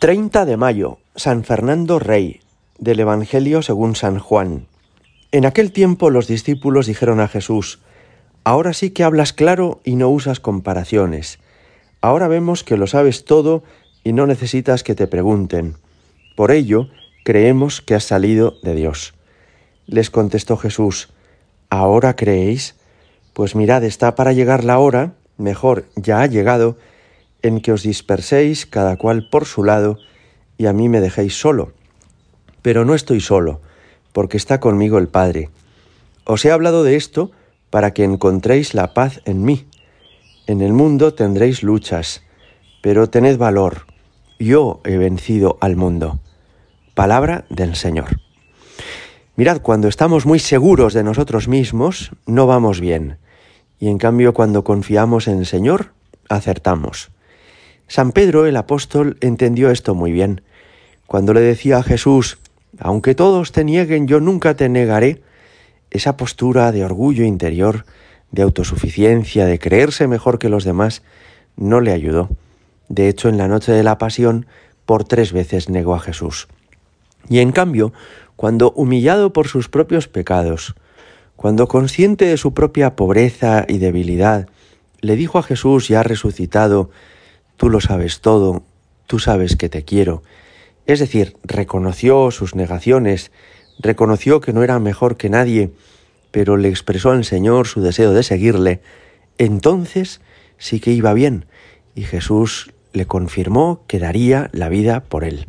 30 de mayo, San Fernando Rey, del Evangelio según San Juan. En aquel tiempo los discípulos dijeron a Jesús, Ahora sí que hablas claro y no usas comparaciones. Ahora vemos que lo sabes todo y no necesitas que te pregunten. Por ello, creemos que has salido de Dios. Les contestó Jesús, ¿ahora creéis? Pues mirad, está para llegar la hora, mejor, ya ha llegado, en que os disperséis cada cual por su lado y a mí me dejéis solo. Pero no estoy solo, porque está conmigo el Padre. Os he hablado de esto para que encontréis la paz en mí. En el mundo tendréis luchas, pero tened valor. Yo he vencido al mundo. Palabra del Señor. Mirad, cuando estamos muy seguros de nosotros mismos, no vamos bien. Y en cambio, cuando confiamos en el Señor, acertamos. San Pedro el apóstol entendió esto muy bien. Cuando le decía a Jesús, aunque todos te nieguen, yo nunca te negaré, esa postura de orgullo interior, de autosuficiencia, de creerse mejor que los demás, no le ayudó. De hecho, en la noche de la pasión, por tres veces negó a Jesús. Y en cambio, cuando humillado por sus propios pecados, cuando consciente de su propia pobreza y debilidad, le dijo a Jesús ya resucitado, tú lo sabes todo, tú sabes que te quiero. Es decir, reconoció sus negaciones, reconoció que no era mejor que nadie, pero le expresó al Señor su deseo de seguirle, entonces sí que iba bien, y Jesús le confirmó que daría la vida por él.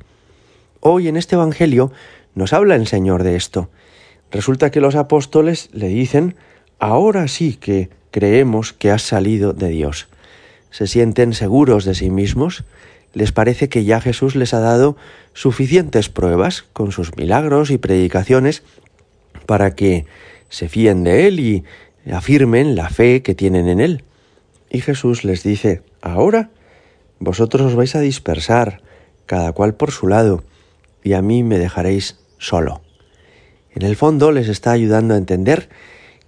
Hoy en este Evangelio nos habla el Señor de esto. Resulta que los apóstoles le dicen, ahora sí que creemos que has salido de Dios se sienten seguros de sí mismos, les parece que ya Jesús les ha dado suficientes pruebas con sus milagros y predicaciones para que se fíen de Él y afirmen la fe que tienen en Él. Y Jesús les dice, ahora vosotros os vais a dispersar, cada cual por su lado, y a mí me dejaréis solo. En el fondo les está ayudando a entender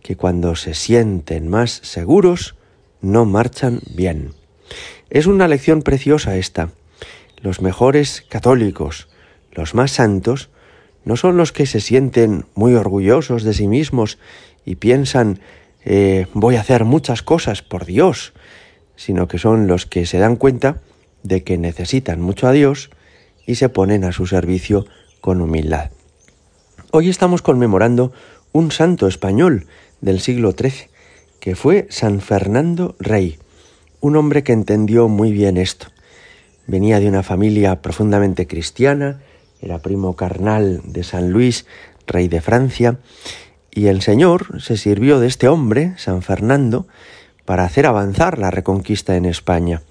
que cuando se sienten más seguros, no marchan bien. Es una lección preciosa esta. Los mejores católicos, los más santos, no son los que se sienten muy orgullosos de sí mismos y piensan eh, voy a hacer muchas cosas por Dios, sino que son los que se dan cuenta de que necesitan mucho a Dios y se ponen a su servicio con humildad. Hoy estamos conmemorando un santo español del siglo XIII, que fue San Fernando Rey, un hombre que entendió muy bien esto. Venía de una familia profundamente cristiana, era primo carnal de San Luis, rey de Francia, y el Señor se sirvió de este hombre, San Fernando, para hacer avanzar la reconquista en España.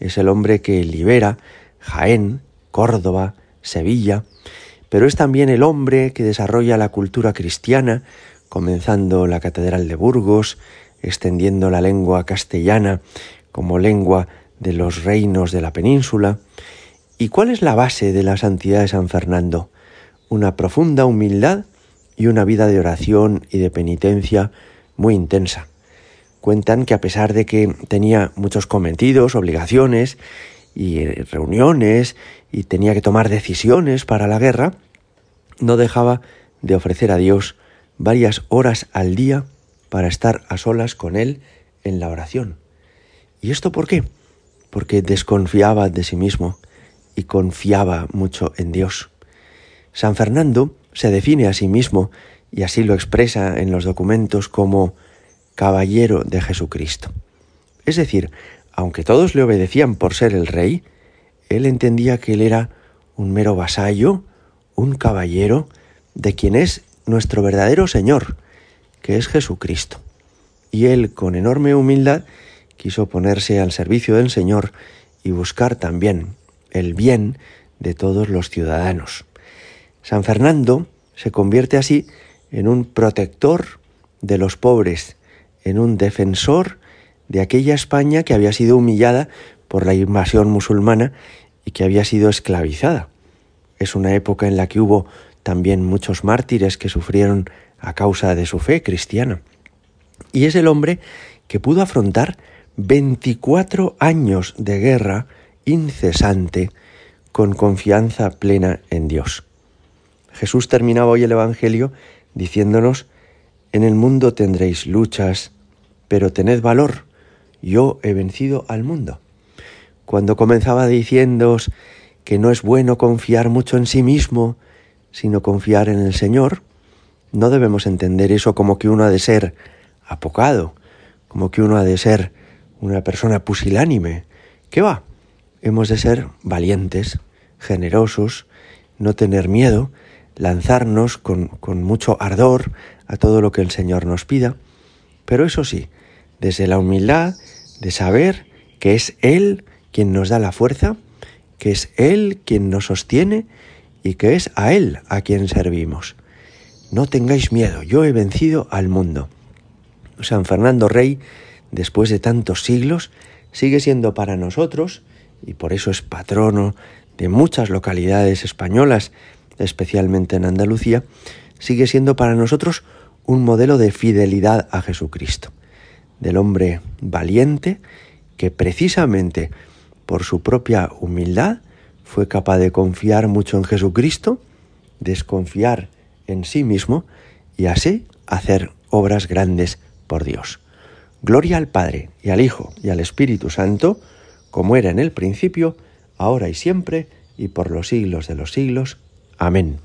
Es el hombre que libera Jaén, Córdoba, Sevilla, pero es también el hombre que desarrolla la cultura cristiana, comenzando la Catedral de Burgos, extendiendo la lengua castellana como lengua de los reinos de la península. ¿Y cuál es la base de la santidad de San Fernando? Una profunda humildad y una vida de oración y de penitencia muy intensa. Cuentan que a pesar de que tenía muchos cometidos, obligaciones y eh, reuniones y tenía que tomar decisiones para la guerra, no dejaba de ofrecer a Dios varias horas al día para estar a solas con Él en la oración. ¿Y esto por qué? Porque desconfiaba de sí mismo y confiaba mucho en Dios. San Fernando se define a sí mismo y así lo expresa en los documentos como caballero de Jesucristo. Es decir, aunque todos le obedecían por ser el rey, él entendía que él era un mero vasallo, un caballero, de quien es nuestro verdadero Señor, que es Jesucristo. Y él, con enorme humildad, quiso ponerse al servicio del Señor y buscar también el bien de todos los ciudadanos. San Fernando se convierte así en un protector de los pobres, en un defensor de aquella España que había sido humillada por la invasión musulmana y que había sido esclavizada. Es una época en la que hubo también muchos mártires que sufrieron a causa de su fe cristiana. Y es el hombre que pudo afrontar 24 años de guerra incesante con confianza plena en Dios. Jesús terminaba hoy el Evangelio diciéndonos, en el mundo tendréis luchas, pero tened valor, yo he vencido al mundo. Cuando comenzaba diciéndoos que no es bueno confiar mucho en sí mismo, sino confiar en el Señor, no debemos entender eso como que uno ha de ser apocado, como que uno ha de ser una persona pusilánime. ¿Qué va? Hemos de ser valientes, generosos, no tener miedo, lanzarnos con, con mucho ardor a todo lo que el Señor nos pida, pero eso sí, desde la humildad de saber que es Él quien nos da la fuerza, que es Él quien nos sostiene y que es a Él a quien servimos. No tengáis miedo, yo he vencido al mundo. San Fernando Rey, después de tantos siglos, sigue siendo para nosotros, y por eso es patrono de muchas localidades españolas, especialmente en Andalucía, sigue siendo para nosotros un modelo de fidelidad a Jesucristo, del hombre valiente que precisamente por su propia humildad fue capaz de confiar mucho en Jesucristo, desconfiar en sí mismo y así hacer obras grandes por Dios. Gloria al Padre y al Hijo y al Espíritu Santo, como era en el principio, ahora y siempre, y por los siglos de los siglos. Amén.